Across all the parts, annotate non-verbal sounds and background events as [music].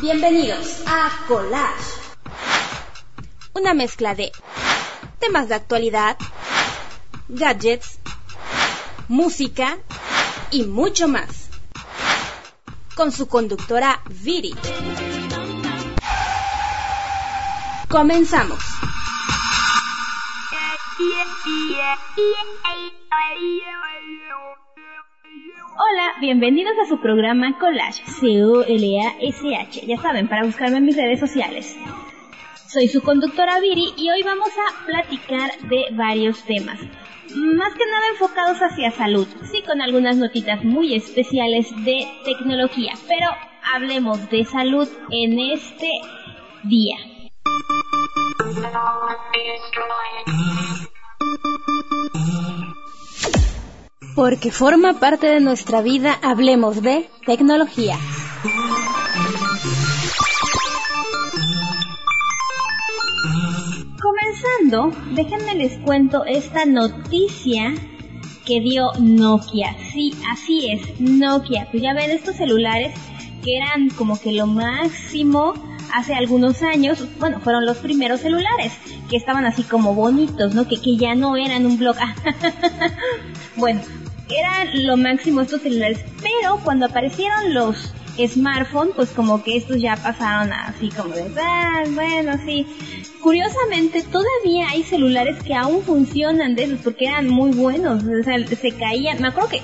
Bienvenidos a Collage. Una mezcla de temas de actualidad, gadgets, música y mucho más. Con su conductora Viri. Comenzamos. Hola, bienvenidos a su programa Collage, C-O-L-A-S-H. Ya saben, para buscarme en mis redes sociales. Soy su conductora Viri y hoy vamos a platicar de varios temas. Más que nada enfocados hacia salud, sí con algunas notitas muy especiales de tecnología, pero hablemos de salud en este día. Porque forma parte de nuestra vida, hablemos de tecnología. Comenzando, déjenme les cuento esta noticia que dio Nokia. Sí, así es, Nokia. Pues ya ven estos celulares que eran como que lo máximo hace algunos años, bueno, fueron los primeros celulares, que estaban así como bonitos, ¿no? Que, que ya no eran un blog. [laughs] bueno, eran lo máximo estos celulares, pero cuando aparecieron los smartphones, pues como que estos ya pasaron así como de, ah, bueno, sí. Curiosamente, todavía hay celulares que aún funcionan de esos porque eran muy buenos, o sea, se caían. Me acuerdo que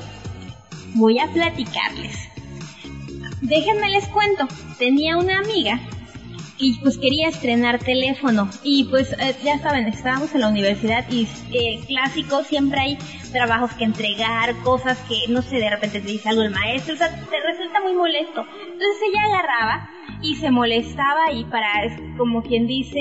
voy a platicarles. Déjenme les cuento, tenía una amiga y pues quería estrenar teléfono y pues eh, ya saben, estábamos en la universidad y el clásico siempre hay trabajos que entregar, cosas que no sé, de repente te dice algo el maestro, o sea, te resulta muy molesto. Entonces ella agarraba y se molestaba y para, como quien dice,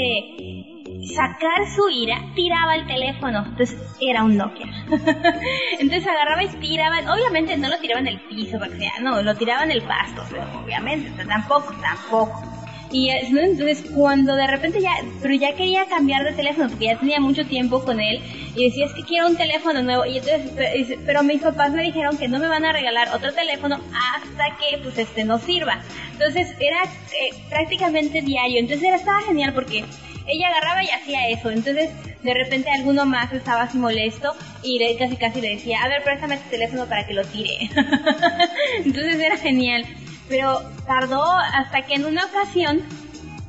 sacar su ira, tiraba el teléfono. Entonces era un Nokia. [laughs] Entonces agarraba y tiraba, obviamente no lo tiraba en el piso, porque sea, no, lo tiraba en el pasto, obviamente, tampoco, tampoco. Y entonces cuando de repente ya, pero ya quería cambiar de teléfono porque ya tenía mucho tiempo con él y decía es que quiero un teléfono nuevo y entonces, pero mis papás me dijeron que no me van a regalar otro teléfono hasta que pues este no sirva. Entonces era eh, prácticamente diario, entonces era, estaba genial porque ella agarraba y hacía eso, entonces de repente alguno más estaba así molesto y casi casi le decía, a ver, préstame tu teléfono para que lo tire. [laughs] entonces era genial pero tardó hasta que en una ocasión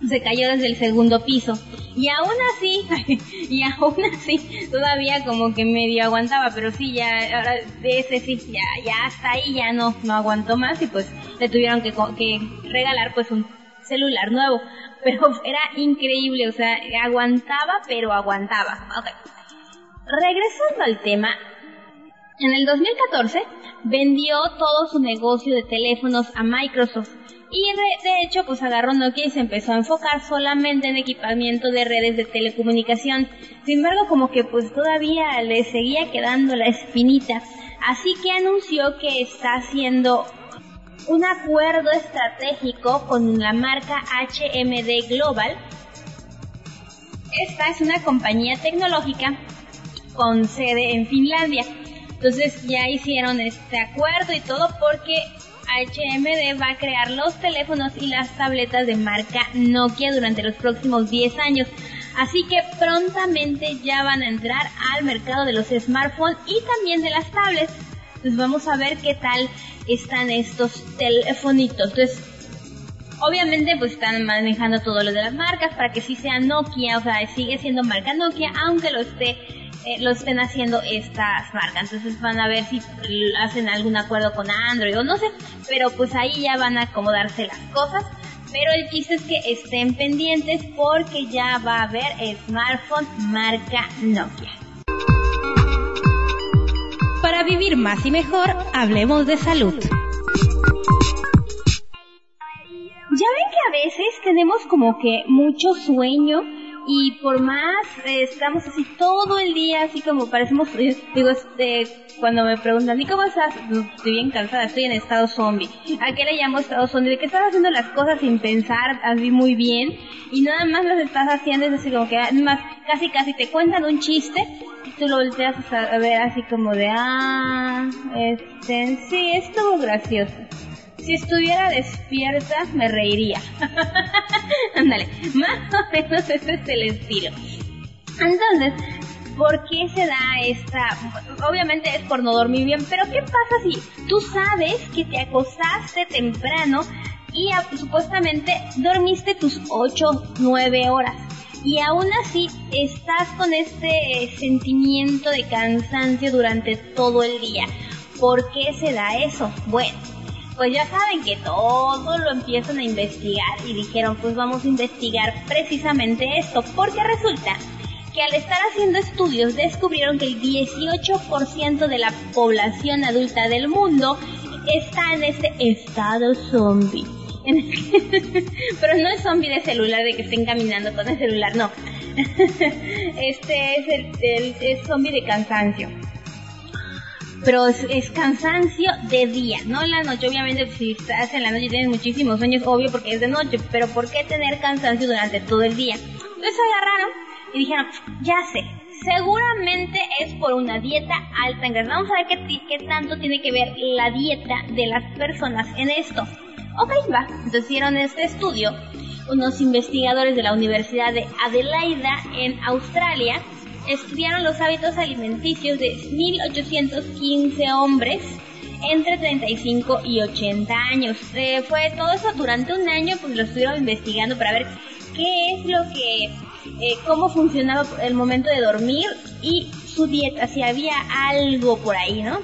se cayó desde el segundo piso. Y aún así, [laughs] y aún así, todavía como que medio aguantaba, pero sí, ya, ahora de ese sí, ya, ya hasta ahí ya no, no aguantó más y pues le tuvieron que, que regalar pues un celular nuevo. [laughs] Pero era increíble, o sea, aguantaba, pero aguantaba. Okay. Regresando al tema, en el 2014 vendió todo su negocio de teléfonos a Microsoft y de hecho pues agarró Nokia y se empezó a enfocar solamente en equipamiento de redes de telecomunicación. Sin embargo como que pues todavía le seguía quedando la espinita, así que anunció que está haciendo un acuerdo estratégico con la marca HMD Global. Esta es una compañía tecnológica con sede en Finlandia entonces ya hicieron este acuerdo y todo porque HMD va a crear los teléfonos y las tabletas de marca Nokia durante los próximos 10 años. Así que prontamente ya van a entrar al mercado de los smartphones y también de las tablets. Entonces vamos a ver qué tal están estos telefonitos. Entonces, obviamente pues están manejando todo lo de las marcas para que sí sea Nokia, o sea, sigue siendo marca Nokia, aunque lo esté eh, lo estén haciendo estas marcas. Entonces van a ver si hacen algún acuerdo con Android o no sé, pero pues ahí ya van a acomodarse las cosas. Pero el chiste es que estén pendientes porque ya va a haber smartphone marca Nokia. Para vivir más y mejor, hablemos de salud. tenemos como que mucho sueño y por más eh, estamos así todo el día, así como parecemos, [laughs] eh, digo, este, cuando me preguntan, ¿y cómo estás? Estoy bien cansada, estoy en estado zombie. ¿A qué le llamo estado zombie? De que estás haciendo las cosas sin pensar, así muy bien, y nada más las estás haciendo, es así como que, más, casi casi te cuentan un chiste, y tú lo volteas a ver así como de, ah, este, sí, estuvo gracioso. Si estuviera despierta, me reiría. [laughs] Ándale, más o menos ese es el estilo. Entonces, ¿por qué se da esta? Obviamente es por no dormir bien, pero ¿qué pasa si tú sabes que te acostaste temprano y supuestamente dormiste tus 8, 9 horas? Y aún así estás con este sentimiento de cansancio durante todo el día. ¿Por qué se da eso? Bueno, pues ya saben que todo lo empiezan a investigar y dijeron pues vamos a investigar precisamente esto, porque resulta que al estar haciendo estudios descubrieron que el 18% de la población adulta del mundo está en este estado zombie. [laughs] Pero no es zombie de celular, de que estén caminando con el celular, no. [laughs] Este es el, el zombie de cansancio pero es, cansancio de día, no en la noche. Obviamente, si estás en la noche y tienes muchísimos sueños, obvio porque es de noche, pero ¿por qué tener cansancio durante todo el día? Entonces agarraron y dijeron, ya sé, seguramente es por una dieta alta en grasa. Vamos a ver qué, qué tanto tiene que ver la dieta de las personas en esto. Ok, va. Entonces hicieron este estudio unos investigadores de la Universidad de Adelaida en Australia estudiaron los hábitos alimenticios de 1.815 hombres entre 35 y 80 años. Eh, fue todo eso durante un año, pues lo estuvieron investigando para ver qué es lo que, eh, cómo funcionaba el momento de dormir y su dieta, si había algo por ahí, ¿no?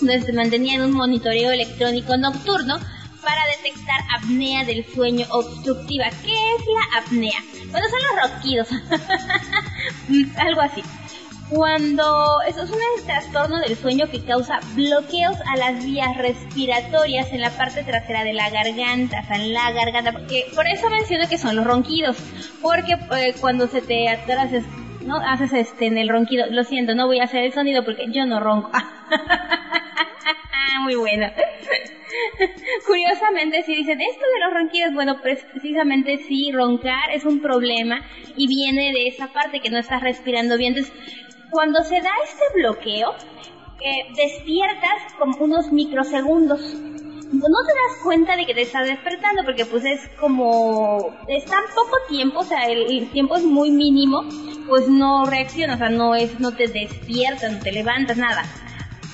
Entonces se mantenían un monitoreo electrónico nocturno para detectar apnea del sueño obstructiva. ¿Qué es la apnea? Bueno, son los ronquidos. [laughs] Algo así. Cuando eso es un trastorno del sueño que causa bloqueos a las vías respiratorias en la parte trasera de la garganta, o sea, en la garganta, porque por eso menciono que son los ronquidos, porque eh, cuando se te atoras, no haces este en el ronquido, lo siento, no voy a hacer el sonido porque yo no ronco. [laughs] Muy bueno. [laughs] Curiosamente, si dicen esto de los ronquidos, bueno, pues precisamente sí, roncar es un problema y viene de esa parte que no estás respirando bien. Entonces, cuando se da este bloqueo, eh, despiertas como unos microsegundos. No te das cuenta de que te estás despertando porque pues es como, es tan poco tiempo, o sea, el, tiempo es muy mínimo, pues no reaccionas, o sea, no es, no te despiertas, no te levantas, nada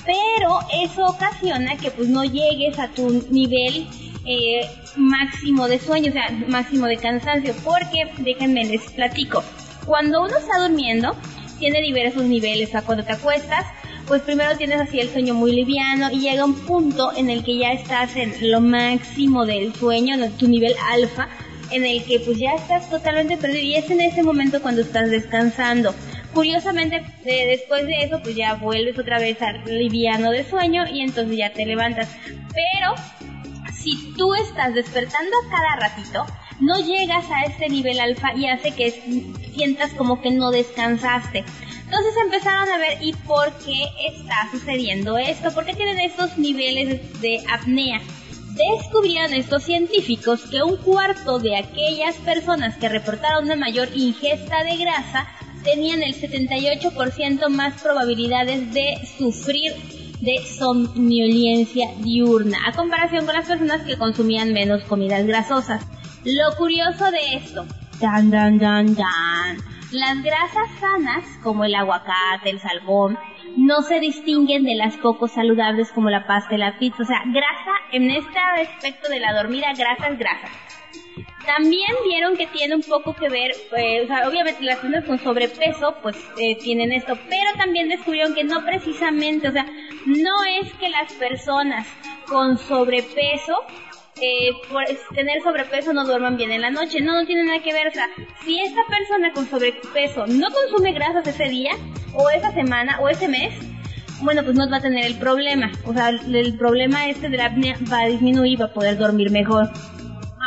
pero eso ocasiona que pues no llegues a tu nivel eh, máximo de sueño, o sea, máximo de cansancio, porque déjenme les platico. Cuando uno está durmiendo, tiene diversos niveles, o sea, cuando te acuestas, pues primero tienes así el sueño muy liviano y llega un punto en el que ya estás en lo máximo del sueño, en tu nivel alfa, en el que pues ya estás totalmente perdido y es en ese momento cuando estás descansando. Curiosamente, después de eso, pues ya vuelves otra vez al liviano de sueño y entonces ya te levantas. Pero si tú estás despertando a cada ratito, no llegas a este nivel alfa y hace que sientas como que no descansaste. Entonces empezaron a ver y por qué está sucediendo esto, por qué tienen estos niveles de apnea. Descubrieron estos científicos que un cuarto de aquellas personas que reportaron una mayor ingesta de grasa tenían el 78% más probabilidades de sufrir de somnolencia diurna, a comparación con las personas que consumían menos comidas grasosas. Lo curioso de esto, dan, dan, dan, dan, las grasas sanas, como el aguacate, el salmón, no se distinguen de las poco saludables como la pasta y la pizza. O sea, grasa, en este aspecto de la dormida, grasa es grasa. También vieron que tiene un poco que ver, pues, o sea, obviamente las personas con sobrepeso, pues eh, tienen esto, pero también descubrieron que no precisamente, o sea, no es que las personas con sobrepeso eh, por tener sobrepeso no duerman bien en la noche. No, no tiene nada que ver. O sea, si esta persona con sobrepeso no consume grasas ese día, o esa semana, o ese mes, bueno, pues no va a tener el problema. O sea, el problema este de la apnea va a disminuir va a poder dormir mejor.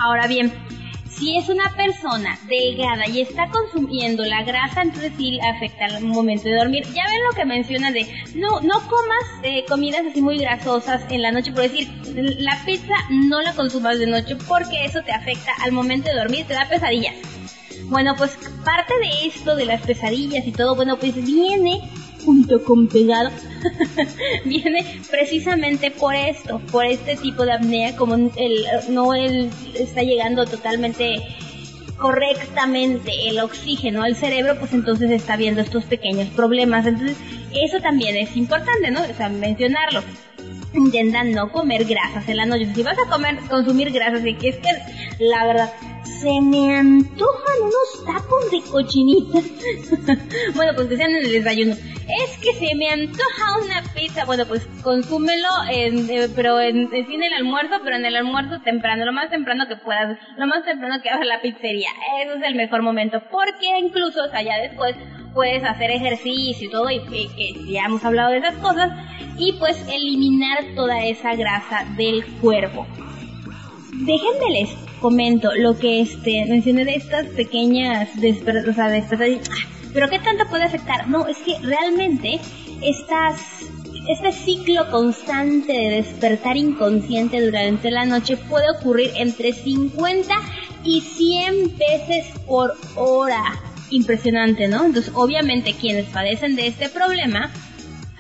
Ahora bien, Si es una persona delgada y está consumiendo la grasa, entonces sí afecta al momento de dormir. Ya ven lo que menciona de no no comas eh, comidas así muy grasosas en la noche, por decir, la pizza no la consumas de noche porque eso te afecta al momento de dormir, te da pesadillas. Bueno, pues parte de esto, de las pesadillas y todo, bueno, pues viene junto con pegado, [laughs] viene precisamente por esto, por este tipo de apnea, como el, no él está llegando totalmente correctamente el oxígeno al cerebro, pues entonces está viendo estos pequeños problemas. Entonces, eso también es importante, ¿no? O sea, mencionarlo. Intentan no comer grasas en la noche. Si vas a comer, consumir grasas, y que es que la verdad, se me antojan unos tacos de cochinita. [laughs] bueno, pues que sean en el desayuno. Es que se me antoja una pizza. Bueno, pues consúmelo, en, eh, pero en, en el almuerzo, pero en el almuerzo temprano, lo más temprano que puedas, lo más temprano que abra la pizzería. Eso es el mejor momento, porque incluso, o sea, ya después puedes hacer ejercicio y todo, y, que ya hemos hablado de esas cosas, y pues eliminar toda esa grasa del cuerpo. Déjenme les comento lo que este mencioné de estas pequeñas desper o sea, pero qué tanto puede afectar no es que realmente estas este ciclo constante de despertar inconsciente durante la noche puede ocurrir entre 50 y 100 veces por hora. Impresionante, ¿no? Entonces, obviamente quienes padecen de este problema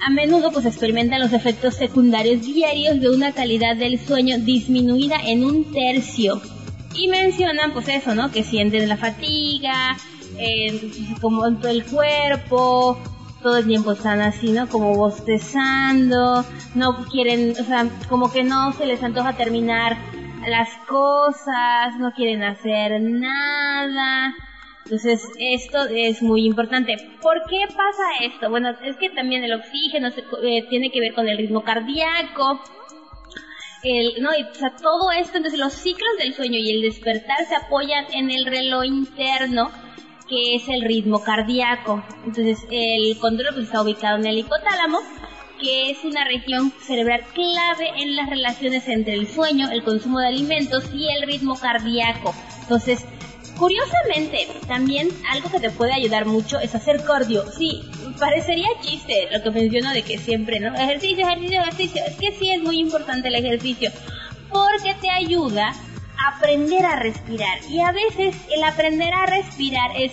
a menudo pues experimentan los efectos secundarios diarios de una calidad del sueño disminuida en un tercio y mencionan pues eso, ¿no? Que sienten la fatiga, eh, como en todo el cuerpo, todo el tiempo están así, ¿no? Como bostezando, no quieren, o sea, como que no se les antoja terminar las cosas, no quieren hacer nada. Entonces, esto es muy importante. ¿Por qué pasa esto? Bueno, es que también el oxígeno eh, tiene que ver con el ritmo cardíaco el, no, y, o sea, todo esto, entonces los ciclos del sueño y el despertar se apoyan en el reloj interno, que es el ritmo cardíaco. Entonces, el control pues, está ubicado en el hipotálamo, que es una región cerebral clave en las relaciones entre el sueño, el consumo de alimentos y el ritmo cardíaco. Entonces, Curiosamente, también algo que te puede ayudar mucho es hacer cardio. Sí, parecería chiste lo que menciono de que siempre, ¿no? Ejercicio, ejercicio, ejercicio. Es que sí es muy importante el ejercicio porque te ayuda a aprender a respirar. Y a veces el aprender a respirar es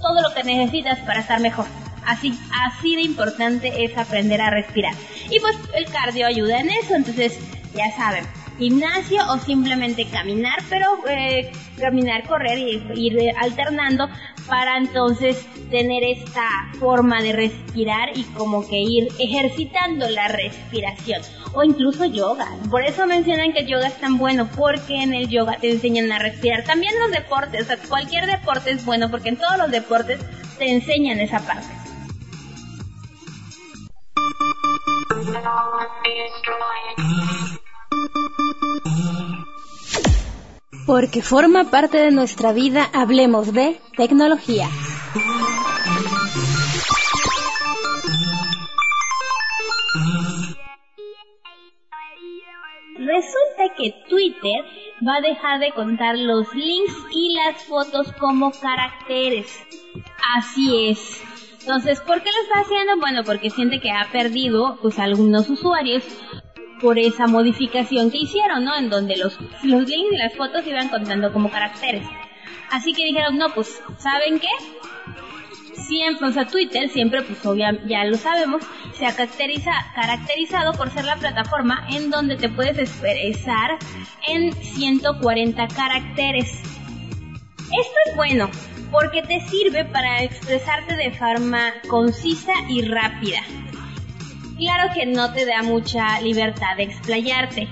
todo lo que necesitas para estar mejor. Así, así de importante es aprender a respirar. Y pues el cardio ayuda en eso, entonces ya saben, gimnasio o simplemente caminar, pero eh, caminar, correr y ir alternando para entonces tener esta forma de respirar y como que ir ejercitando la respiración o incluso yoga. Por eso mencionan que el yoga es tan bueno porque en el yoga te enseñan a respirar. También los deportes, o sea, cualquier deporte es bueno porque en todos los deportes te enseñan esa parte. Porque forma parte de nuestra vida, hablemos de tecnología. Resulta que Twitter va a dejar de contar los links y las fotos como caracteres. Así es. Entonces, ¿por qué lo está haciendo? Bueno, porque siente que ha perdido pues algunos usuarios por esa modificación que hicieron, ¿no? En donde los, los links y las fotos iban contando como caracteres. Así que dijeron, no, pues, ¿saben qué? Siempre, o sea, Twitter siempre, pues obviamente, ya lo sabemos, se ha caracteriza, caracterizado por ser la plataforma en donde te puedes expresar en 140 caracteres. Esto es bueno, porque te sirve para expresarte de forma concisa y rápida claro que no te da mucha libertad de explayarte.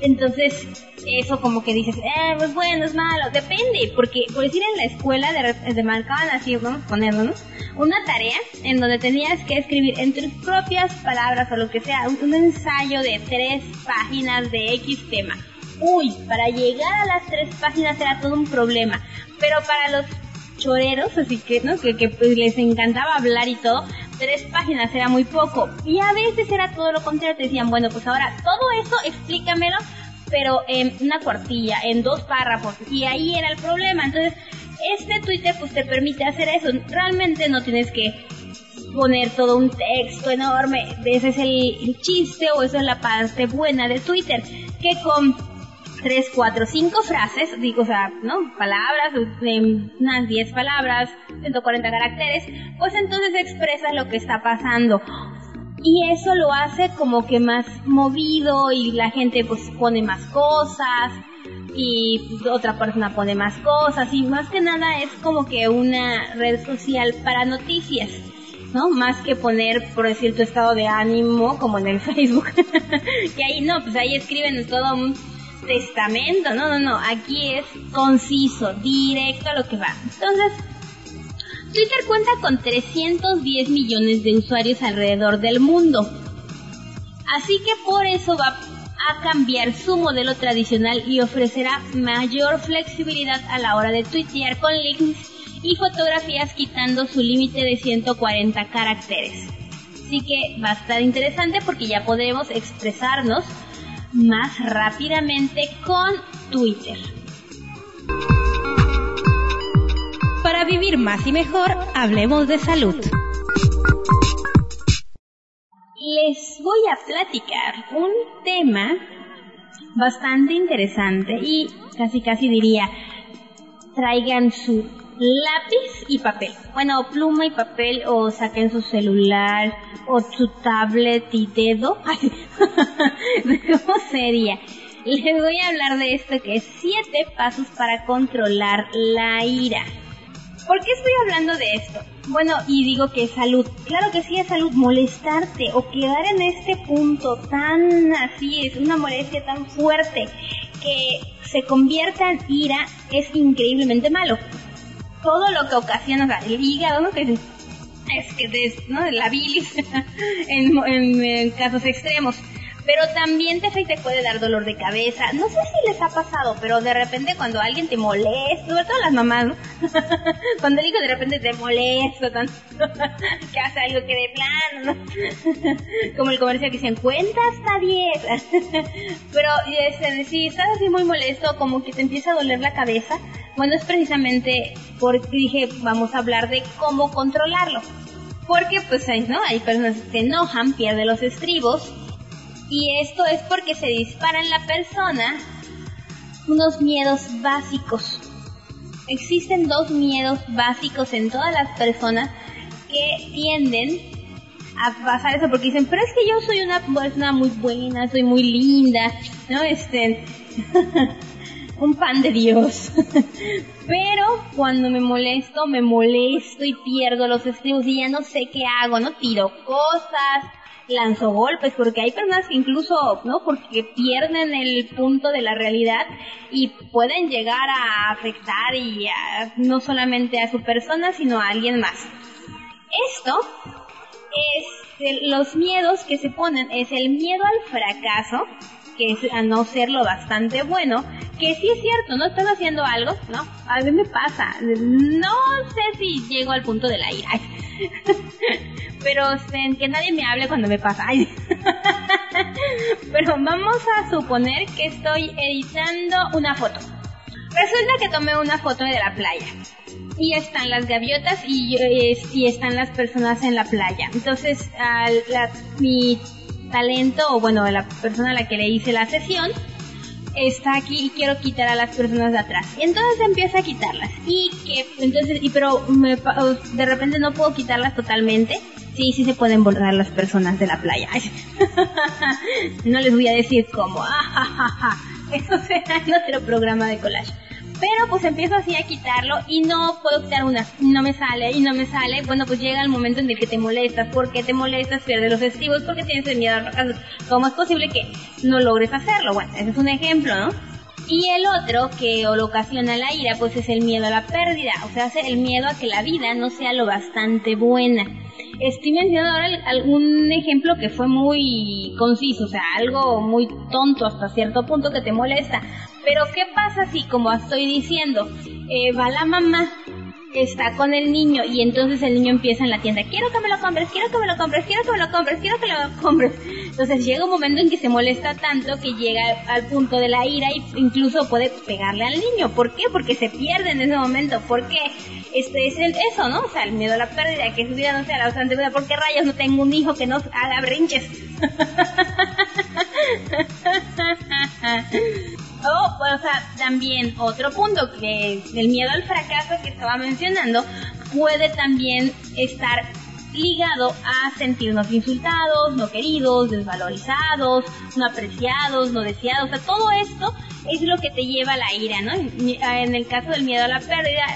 Entonces, eso como que dices, eh, pues bueno, es malo, depende, porque por decir en la escuela de, de marcaban así, vamos a ponerlo, ¿no? Una tarea en donde tenías que escribir en tus propias palabras o lo que sea, un, ensayo de tres páginas de X tema. Uy, para llegar a las tres páginas era todo un problema, pero para los choreros, así que, ¿no? Que, que pues, les encantaba hablar y todo, tres páginas era muy poco. Y a veces era todo lo contrario, te decían, bueno, pues ahora todo eso explícamelo, pero en una cuartilla, en dos párrafos, y ahí era el problema. Entonces, este Twitter pues te permite hacer eso. Realmente no tienes que poner todo un texto enorme. Ese es el chiste o esa es la parte buena de Twitter, que con tres, cuatro, cinco frases, digo, o sea, ¿no? Palabras, unas 10 palabras, 140 caracteres, pues entonces expresa lo que está pasando. Y eso lo hace como que más movido y la gente pues pone más cosas y otra persona pone más cosas y más que nada es como que una red social para noticias. ¿no? Más que poner, por decir, tu estado de ánimo, como en el [laughs] Facebook. que ahí no, pues ahí escriben todo un testamento, no, no, no, aquí es conciso, directo a lo que va. Entonces, Twitter cuenta con 310 millones de usuarios alrededor del mundo. Así que por eso va a cambiar su modelo tradicional y ofrecerá mayor flexibilidad a la hora de tuitear con links y fotografías quitando su límite de 140 caracteres. Así que va a estar interesante porque ya podemos expresarnos más rápidamente con Twitter. Para vivir más y mejor, hablemos de salud. Les voy a platicar un tema bastante interesante y casi casi diría, traigan su lápiz y papel. Bueno, pluma y papel o saquen su celular o su tablet y dedo. [laughs] ¿Cómo [laughs] sería? Les voy a hablar de esto que es siete pasos para controlar la ira. ¿Por qué estoy hablando de esto? Bueno, y digo que es salud. Claro que sí es salud. Molestarte o quedar en este punto tan así, es una molestia tan fuerte que se convierta en ira es increíblemente malo todo lo que ocasiona, el hígado, ¿no? Que es que es, ¿no? La bilis [laughs] en, casos extremos. Pero también te afecta, te puede dar dolor de cabeza. No sé si les ha pasado, pero de repente cuando alguien te molesta, sobre todo las mamás, ¿no? [laughs] cuando el hijo de repente te molesta tanto, [laughs] que hace algo que de plano, ¿no? [laughs] Como el comercial que se cuenta hasta 10. pero este, si estás así muy molesto, como que te empieza a doler la cabeza, bueno, es precisamente porque dije, vamos a hablar de cómo controlarlo. Porque pues ¿no? hay personas que se enojan, pierden los estribos, y esto es porque se dispara en la persona unos miedos básicos. Existen dos miedos básicos en todas las personas que tienden a pasar eso porque dicen, pero es que yo soy una persona muy buena, soy muy linda, ¿no? Este, [laughs] un pan de Dios. [laughs] Pero cuando me molesto, me molesto y pierdo los estribos y ya no sé qué hago, ¿no? Tiro cosas, lanzo golpes, porque hay personas que incluso, ¿no? Porque pierden el punto de la realidad y pueden llegar a afectar y no solamente a su persona, sino a alguien más. Esto es los miedos que se ponen, es el miedo al fracaso, que a no ser lo bastante bueno, que sí es cierto, no estás haciendo algo, ¿no? A mí me pasa, no sé si llego al punto de la ira, pero que nadie me hable cuando me pasa, [laughs] pero vamos a suponer que estoy editando una foto. Resulta que tomé una foto de la playa y están las gaviotas y, y están las personas en la playa. Entonces, mi talento, o bueno, la persona a la que le hice la sesión, está aquí y quiero quitar a las personas de atrás. Entonces empieza a quitarlas. Y que, entonces, y pero de repente no puedo quitarlas totalmente. Sí, sí se pueden borrar las personas de la playa. [laughs] no les voy a decir cómo. [laughs] Eso será en otro programa de collage. Pero pues empiezo así a quitarlo y no puedo quitar una, no me sale y no me sale. Bueno, pues llega el momento en el que te molestas. ¿Por qué te molestas? Pierdes los estribos porque tienes el miedo a fracaso. ¿Cómo es posible que no logres hacerlo? Bueno, ese es un ejemplo, ¿no? Y el otro que lo ocasiona la ira, pues es el miedo a la pérdida, o sea, el miedo a que la vida no sea lo bastante buena. Estoy mencionando ahora algún ejemplo que fue muy conciso, o sea, algo muy tonto hasta cierto punto que te molesta. Pero ¿qué pasa si, como estoy diciendo, eh, va la mamá está con el niño y entonces el niño empieza en la tienda, quiero que me lo compres, quiero que me lo compres, quiero que me lo compres, quiero que me lo compres. Entonces llega un momento en que se molesta tanto que llega al punto de la ira e incluso puede pegarle al niño. ¿Por qué? Porque se pierde en ese momento. ¿Por qué? Este es el, eso, ¿no? O sea, el miedo a la pérdida, que su vida no sea la bastante vida. ¿Por qué rayos no tengo un hijo que no haga brinches? [laughs] Oh, pues, o sea, también otro punto que el miedo al fracaso que estaba mencionando puede también estar ligado a sentirnos insultados, no queridos, desvalorizados, no apreciados, no deseados. O sea, todo esto es lo que te lleva a la ira, ¿no? En el caso del miedo a la pérdida,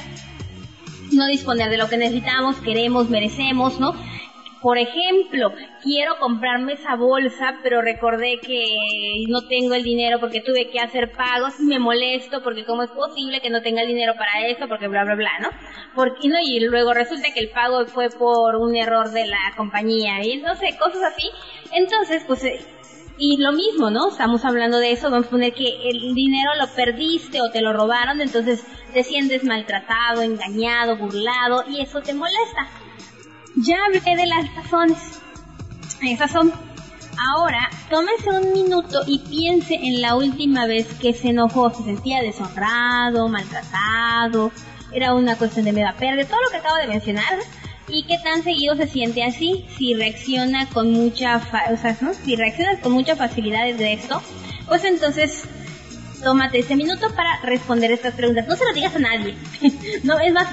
no disponer de lo que necesitamos, queremos, merecemos, ¿no? Por ejemplo, quiero comprarme esa bolsa, pero recordé que no tengo el dinero porque tuve que hacer pagos y me molesto porque cómo es posible que no tenga el dinero para eso, porque bla, bla, bla, ¿no? Porque, ¿no? Y luego resulta que el pago fue por un error de la compañía y no sé, cosas así. Entonces, pues eh, y lo mismo, ¿no? Estamos hablando de eso, vamos a poner que el dinero lo perdiste o te lo robaron, entonces te sientes maltratado, engañado, burlado y eso te molesta. Ya hablé de las razones. Esas son. Ahora, tómese un minuto y piense en la última vez que se enojó, se sentía deshonrado, maltratado, era una cuestión de miedo a perder, todo lo que acabo de mencionar, y qué tan seguido se siente así, si reacciona con mucha, o sea, ¿no? si reacciona con mucha facilidad de esto, pues entonces tómate ese minuto para responder estas preguntas. No se lo digas a nadie. [laughs] no, es más,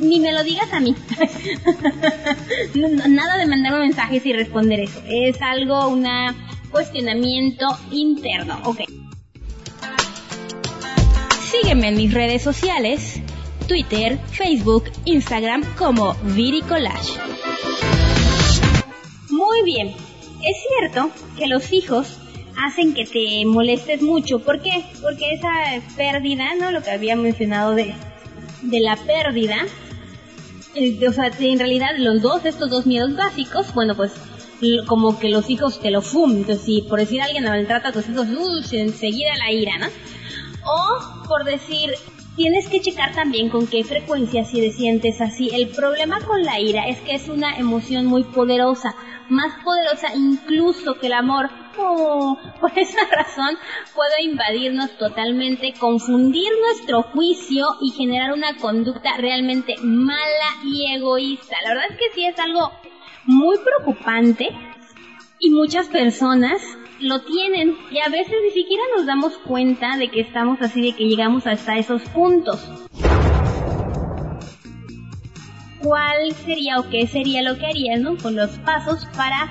ni me lo digas a mí. [laughs] Nada de mandarme mensajes y responder eso. Es algo, un cuestionamiento interno. Ok. Sígueme en mis redes sociales, Twitter, Facebook, Instagram como Viri Muy bien. Es cierto que los hijos hacen que te molestes mucho. ¿Por qué? Porque esa pérdida, ¿no? Lo que había mencionado de, de la pérdida, o sea, en realidad los dos, estos dos miedos básicos, bueno, pues como que los hijos te lo fumen. Entonces, si por decir alguien maltrata a tus hijos, enseguida la ira, ¿no? O por decir, tienes que checar también con qué frecuencia si te sientes así. El problema con la ira es que es una emoción muy poderosa, más poderosa incluso que el amor por esa [laughs] razón puede invadirnos totalmente, confundir nuestro juicio y generar una conducta realmente mala y egoísta. La verdad es que sí es algo muy preocupante y muchas personas lo tienen y a veces ni siquiera nos damos cuenta de que estamos así, de que llegamos hasta esos puntos. ¿Cuál sería o qué sería lo que harías, no? Con los pasos para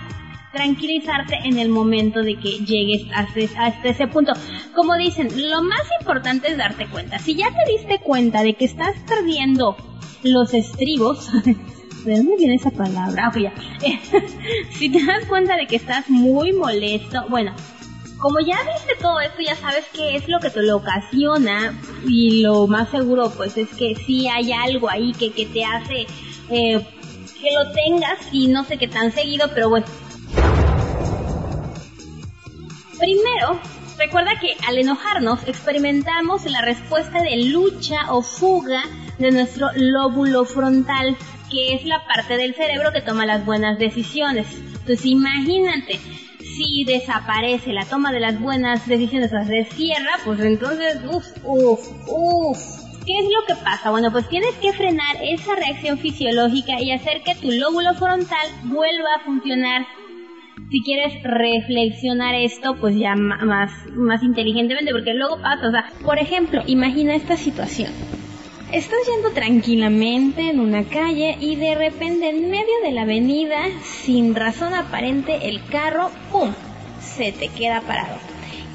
tranquilizarte en el momento de que llegues hasta, ese punto. Como dicen, lo más importante es darte cuenta. Si ya te diste cuenta de que estás perdiendo los estribos, [laughs] ¿de dónde viene esa palabra? Ah, ya. [laughs] si te das cuenta de que estás muy molesto, bueno, como ya viste todo esto, ya sabes qué es lo que te lo ocasiona y lo más seguro pues es que sí hay algo ahí que, que te hace eh, que lo tengas y no sé qué tan seguido, pero bueno, Primero, recuerda que al enojarnos experimentamos la respuesta de lucha o fuga de nuestro lóbulo frontal, que es la parte del cerebro que toma las buenas decisiones. Entonces imagínate, si desaparece la toma de las buenas decisiones, o se cierra, pues entonces, uff, uff, uff. ¿Qué es lo que pasa? Bueno, pues tienes que frenar esa reacción fisiológica y hacer que tu lóbulo frontal vuelva a funcionar si quieres reflexionar esto, pues ya más, más inteligentemente, porque luego pasa, o sea, por ejemplo, imagina esta situación. Estás yendo tranquilamente en una calle y de repente en medio de la avenida, sin razón aparente, el carro, ¡pum!, se te queda parado.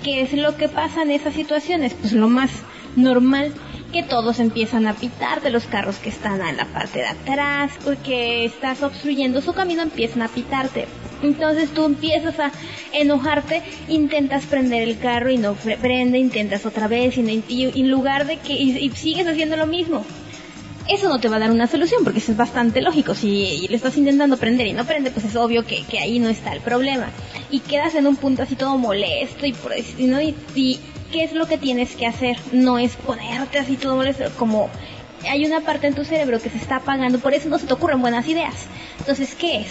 ¿Qué es lo que pasa en esas situaciones? Pues lo más normal que todos empiezan a pitar de los carros que están en la parte de atrás, porque estás obstruyendo su camino, empiezan a pitarte. Entonces tú empiezas a enojarte, intentas prender el carro y no prende, intentas otra vez y, en lugar de que y, sigues haciendo lo mismo. Eso no te va a dar una solución porque eso es bastante lógico. Si le estás intentando prender y no prende, pues es obvio que, ahí no está el problema. Y quedas en un punto así todo molesto y, ¿no? y, y ¿qué es lo que tienes que hacer? No es ponerte así todo molesto, como hay una parte en tu cerebro que se está apagando, por eso no se te ocurren buenas ideas. Entonces, ¿qué es?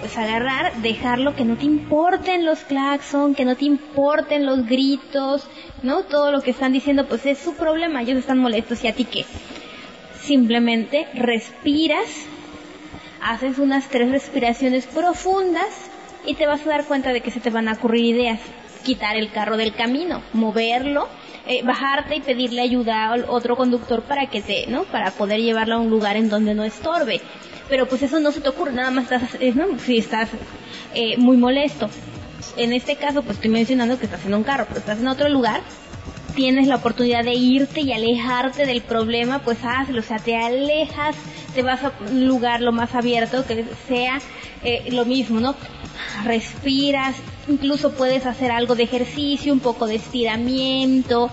Pues agarrar, dejarlo que no te importen los claxon, que no te importen los gritos, ¿no? Todo lo que están diciendo, pues es su problema, ellos están molestos y a ti qué. Simplemente respiras, haces unas tres respiraciones profundas y te vas a dar cuenta de que se te van a ocurrir ideas. Quitar el carro del camino, moverlo, eh, bajarte y pedirle ayuda al otro conductor para que te, ¿no? Para poder llevarlo a un lugar en donde no estorbe. Pero pues eso no se te ocurre, nada más estás, eh, ¿no? Si estás eh, muy molesto. En este caso, pues estoy mencionando que estás en un carro, pero estás en otro lugar, tienes la oportunidad de irte y alejarte del problema, pues hazlo, o sea, te alejas, te vas a un lugar lo más abierto, que sea eh, lo mismo, ¿no? Respiras, incluso puedes hacer algo de ejercicio, un poco de estiramiento,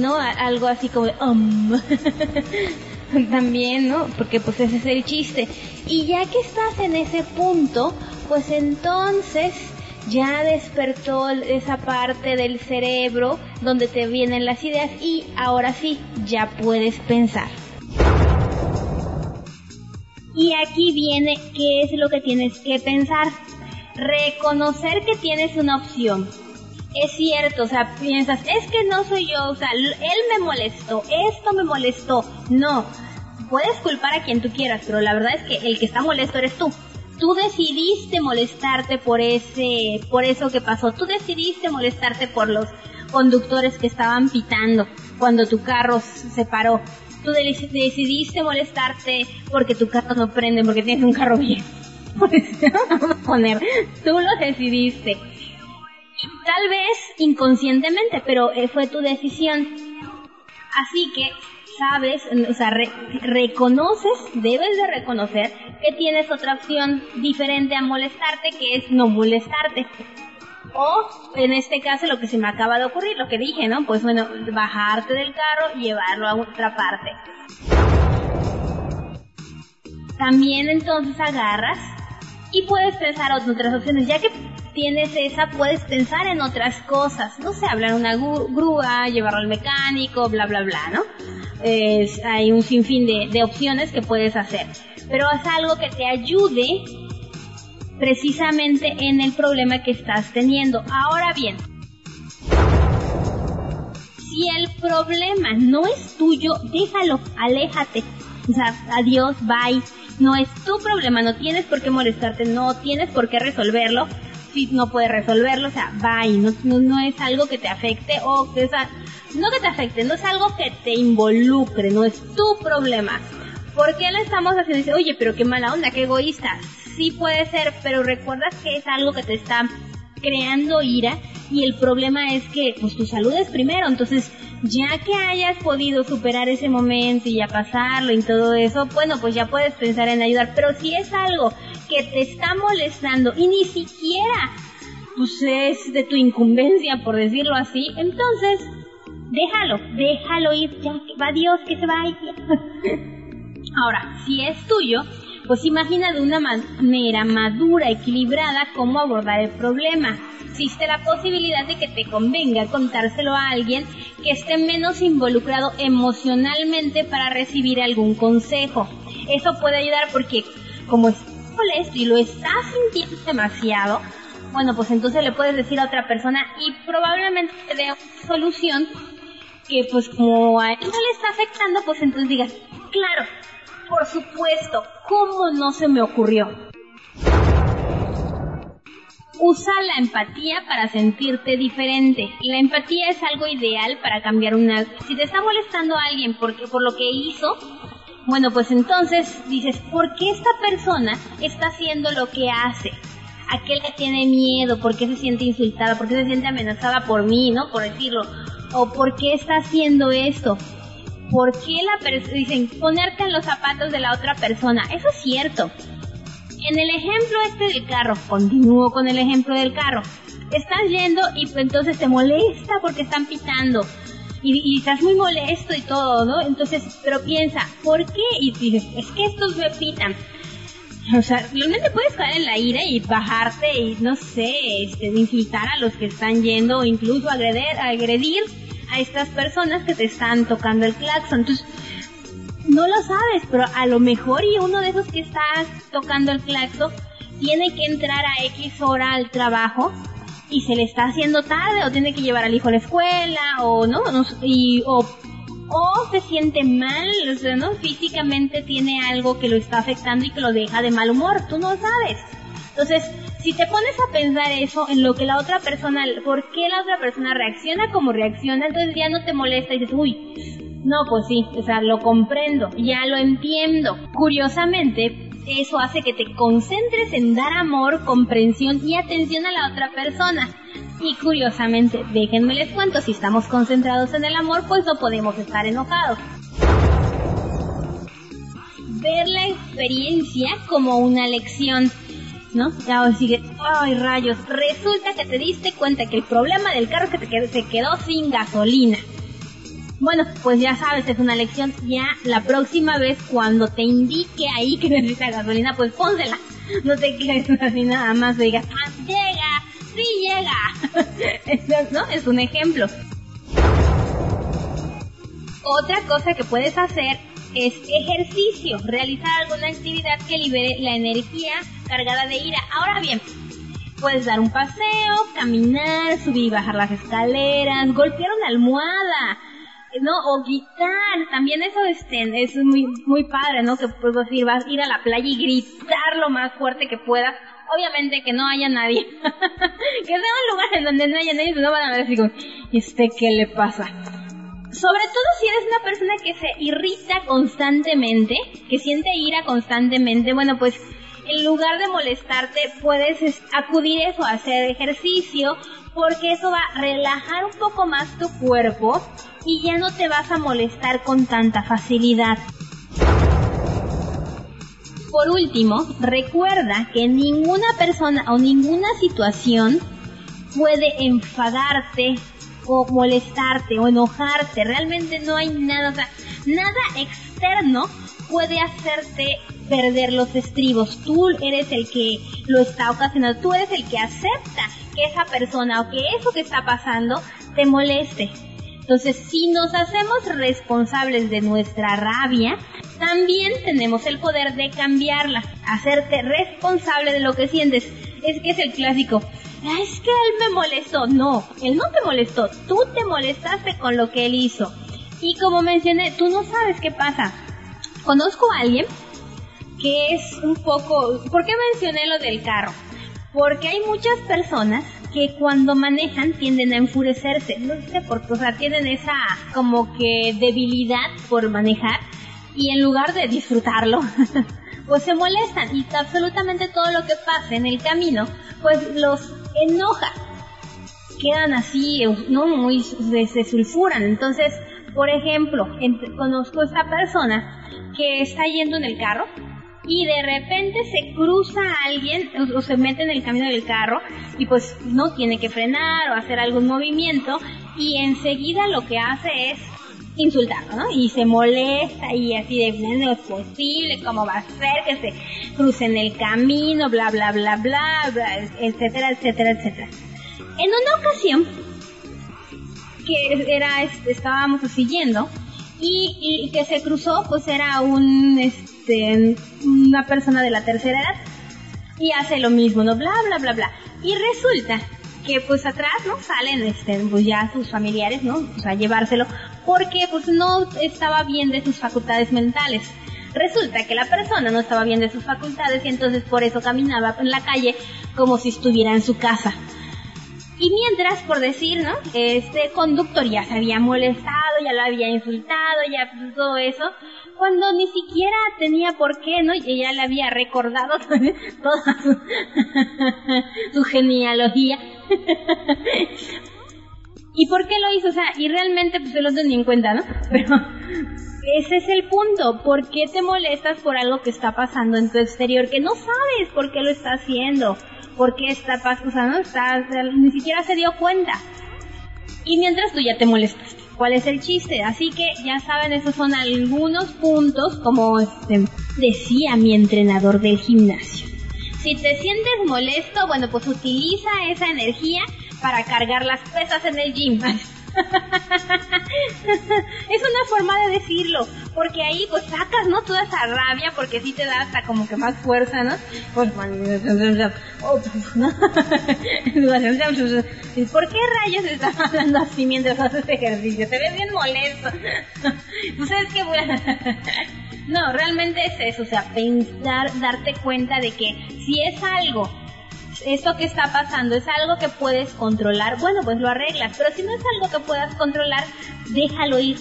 ¿no? Algo así como de, um. [laughs] [laughs] también, ¿no? Porque pues ese es el chiste. Y ya que estás en ese punto, pues entonces ya despertó esa parte del cerebro donde te vienen las ideas y ahora sí, ya puedes pensar. Y aquí viene qué es lo que tienes que pensar. Reconocer que tienes una opción. Es cierto, o sea, piensas, es que no soy yo, o sea, él me molestó, esto me molestó. No, puedes culpar a quien tú quieras, pero la verdad es que el que está molesto eres tú tú decidiste molestarte por ese, por eso que pasó. Tú decidiste molestarte por los conductores que estaban pitando cuando tu carro se paró. Tú decidiste molestarte porque tu carro no prende, porque tienes un carro bien. [laughs] poner, tú lo decidiste. Tal vez inconscientemente, pero eh, fue tu decisión. Así que sabes, o sea, reconoces, debes de reconocer que tienes otra opción diferente a molestarte, que es no molestarte. O, en este caso, lo que se me acaba de ocurrir, lo que dije, ¿no? Pues bueno, bajarte del carro y llevarlo a otra parte. También entonces agarras y puedes pensar otras opciones, ya que tienes esa, puedes pensar en otras cosas, no sé, hablar una grúa, llevarlo al mecánico, bla, bla, bla, ¿no? hay un sinfín de, de opciones que puedes hacer, pero haz algo que te ayude precisamente en el problema que estás teniendo. Ahora bien, si el problema no es tuyo, déjalo, aléjate. O sea, adiós, bye. No es tu problema, no tienes por qué molestarte, no tienes por qué resolverlo si no puedes resolverlo, o sea, bye, no, no, es algo que te afecte o que, no que te afecte, no es algo que te involucre, no es tu problema. ¿Por qué lo estamos haciendo? Dice, oye, pero qué mala onda, qué egoísta. Sí puede ser, pero recuerdas que es algo que te está creando ira y el problema es que pues tu salud es primero, entonces ya que hayas podido superar ese momento y ya pasarlo y todo eso, bueno, pues ya puedes pensar en ayudar, pero si es algo que te está molestando y ni siquiera pues es de tu incumbencia por decirlo así, entonces déjalo, déjalo ir, ya va Dios que se vaya. [laughs] Ahora, si es tuyo, pues imagina de una manera madura, equilibrada, cómo abordar el problema. Existe la posibilidad de que te convenga contárselo a alguien que esté menos involucrado emocionalmente para recibir algún consejo. Eso puede ayudar porque como es molesto y lo estás sintiendo demasiado, bueno, pues entonces le puedes decir a otra persona y probablemente te dé una solución que pues como a él no le está afectando, pues entonces digas, claro, por supuesto, ¿cómo no se me ocurrió? Usa la empatía para sentirte diferente. La empatía es algo ideal para cambiar una... Si te está molestando a alguien porque, por lo que hizo, bueno, pues entonces dices, ¿por qué esta persona está haciendo lo que hace? ¿A qué le tiene miedo? ¿Por qué se siente insultada? ¿Por qué se siente amenazada por mí, no? Por decirlo. ¿O por qué está haciendo esto? ¿Por qué la dicen, ponerte en los zapatos de la otra persona? Eso es cierto. En el ejemplo este del carro, continúo con el ejemplo del carro. Estás yendo y entonces te molesta porque están pitando. Y, estás muy molesto y todo, ¿no? Entonces, pero piensa, ¿por qué? Y dices, es que estos me pitan. O sea, realmente puedes caer en la ira y bajarte y, no sé, este, insultar a los que están yendo o incluso agredir, agredir a estas personas que te están tocando el claxon. Entonces, no lo sabes, pero a lo mejor y uno de esos que está tocando el claxon tiene que entrar a X hora al trabajo y se le está haciendo tarde o tiene que llevar al hijo a la escuela o no, y o, o se siente mal, ¿no? Físicamente tiene algo que lo está afectando y que lo deja de mal humor, tú no sabes. Entonces, si te pones a pensar eso en lo que la otra persona, por qué la otra persona reacciona como reacciona, entonces ya no te molesta y dices, uy, no, pues sí, o sea, lo comprendo, ya lo entiendo. Curiosamente, eso hace que te concentres en dar amor, comprensión y atención a la otra persona. Y curiosamente, déjenme les cuento, si estamos concentrados en el amor, pues no podemos estar enojados. Ver la experiencia como una lección, ¿no? Ya sigue, ay rayos, resulta que te diste cuenta que el problema del carro es que se quedó sin gasolina. Bueno, pues ya sabes, es una lección. Ya la próxima vez cuando te indique ahí que [laughs] necesita gasolina, pues pónsela. No te quedes [laughs] así nada más digas, ah, llega, sí llega. [laughs] ¿no? Es un ejemplo. Otra cosa que puedes hacer es ejercicio, realizar alguna actividad que libere la energía cargada de ira. Ahora bien, puedes dar un paseo, caminar, subir y bajar las escaleras, golpear una almohada, ¿no? O guitar, también eso este, es muy, muy padre, ¿no? Que puedes decir, vas a ir a la playa y gritar lo más fuerte que puedas. Obviamente que no haya nadie. [laughs] que sea un lugar en donde no haya nadie, no van a ver así como, ¿y este qué le pasa? Sobre todo si eres una persona que se irrita constantemente, que siente ira constantemente, bueno, pues en lugar de molestarte, puedes acudir eso, a hacer ejercicio, porque eso va a relajar un poco más tu cuerpo y ya no te vas a molestar con tanta facilidad. Por último, recuerda que ninguna persona o ninguna situación puede enfadarte o molestarte o enojarte. Realmente no hay nada, o sea, nada externo puede hacerte perder los estribos. Tú eres el que lo está ocasionando, tú eres el que acepta que esa persona o que eso que está pasando te moleste. Entonces, si nos hacemos responsables de nuestra rabia, también tenemos el poder de cambiarla, hacerte responsable de lo que sientes. Es que es el clásico. Ah, es que él me molestó. No, él no te molestó. Tú te molestaste con lo que él hizo. Y como mencioné, tú no sabes qué pasa. Conozco a alguien que es un poco... ¿Por qué mencioné lo del carro? Porque hay muchas personas que cuando manejan tienden a enfurecerse, no sé por qué, o sea, tienen esa como que debilidad por manejar y en lugar de disfrutarlo, [laughs] pues se molestan y absolutamente todo lo que pasa en el camino, pues los enoja. Quedan así, no muy, se, sulfuran. Entonces, por ejemplo, conozco a esta persona que está yendo en el carro y de repente se cruza alguien o, se mete en el camino del carro y pues no tiene que frenar o hacer algún movimiento y enseguida lo que hace es insultarlo, ¿no? Y se molesta y así de no es posible, cómo va a ser que se cruce en el camino, bla bla bla bla, bla etcétera, etcétera, etcétera. En una ocasión que era estábamos siguiendo y que se cruzó pues era un este, una persona de la tercera edad y hace lo mismo, ¿no? Bla, bla, bla, bla. Y resulta que pues atrás, ¿no? Salen, este, pues ya sus familiares, ¿no? O sea, llevárselo, porque pues no estaba bien de sus facultades mentales. Resulta que la persona no estaba bien de sus facultades y entonces por eso caminaba en la calle como si estuviera en su casa. Y mientras, por decir, ¿no? Este conductor ya se había molestado, ya lo había insultado, ya todo eso, cuando ni siquiera tenía por qué, ¿no? Y ella le había recordado [laughs] toda su, [laughs] genealogía. [laughs] ¿Y por qué lo hizo? O sea, y realmente pues se lo ni en cuenta, ¿no? [laughs] Pero ese es el punto. ¿Por qué te molestas por algo que está pasando en tu exterior que no sabes por qué lo está haciendo? ¿Por qué está pasando? Está, ni siquiera se dio cuenta. Y mientras tú ya te molestas cuál es el chiste. Así que ya saben, esos son algunos puntos, como este, decía mi entrenador del gimnasio. Si te sientes molesto, bueno, pues utiliza esa energía para cargar las pesas en el gym. [laughs] es una forma de decirlo, porque ahí pues sacas, ¿no? Toda esa rabia, porque sí te da hasta como que más fuerza, ¿no? Pues. [laughs] ¿Por qué rayos estás hablando así mientras haces ejercicio? Te ves bien molesto. [laughs] pues es no, realmente es eso, o sea, pensar, darte cuenta de que si es algo esto que está pasando es algo que puedes controlar, bueno, pues lo arreglas, pero si no es algo que puedas controlar, déjalo ir.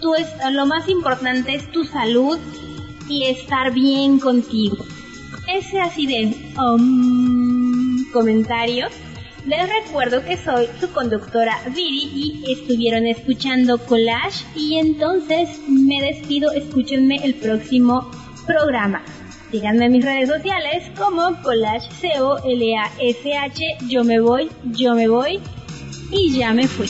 Tú es, lo más importante es tu salud y estar bien contigo. Ese así de um. Les recuerdo que soy su conductora Viri y estuvieron escuchando Collage y entonces me despido, escúchenme el próximo programa. Síganme en mis redes sociales como Collage C-O-L-A-S-H. Yo me voy, yo me voy y ya me fui.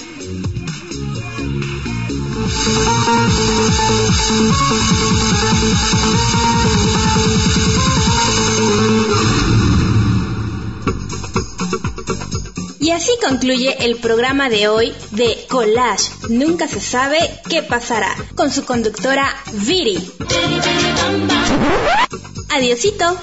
Y así concluye el programa de hoy de Collage. Nunca se sabe qué pasará con su conductora Viri. Adiosito.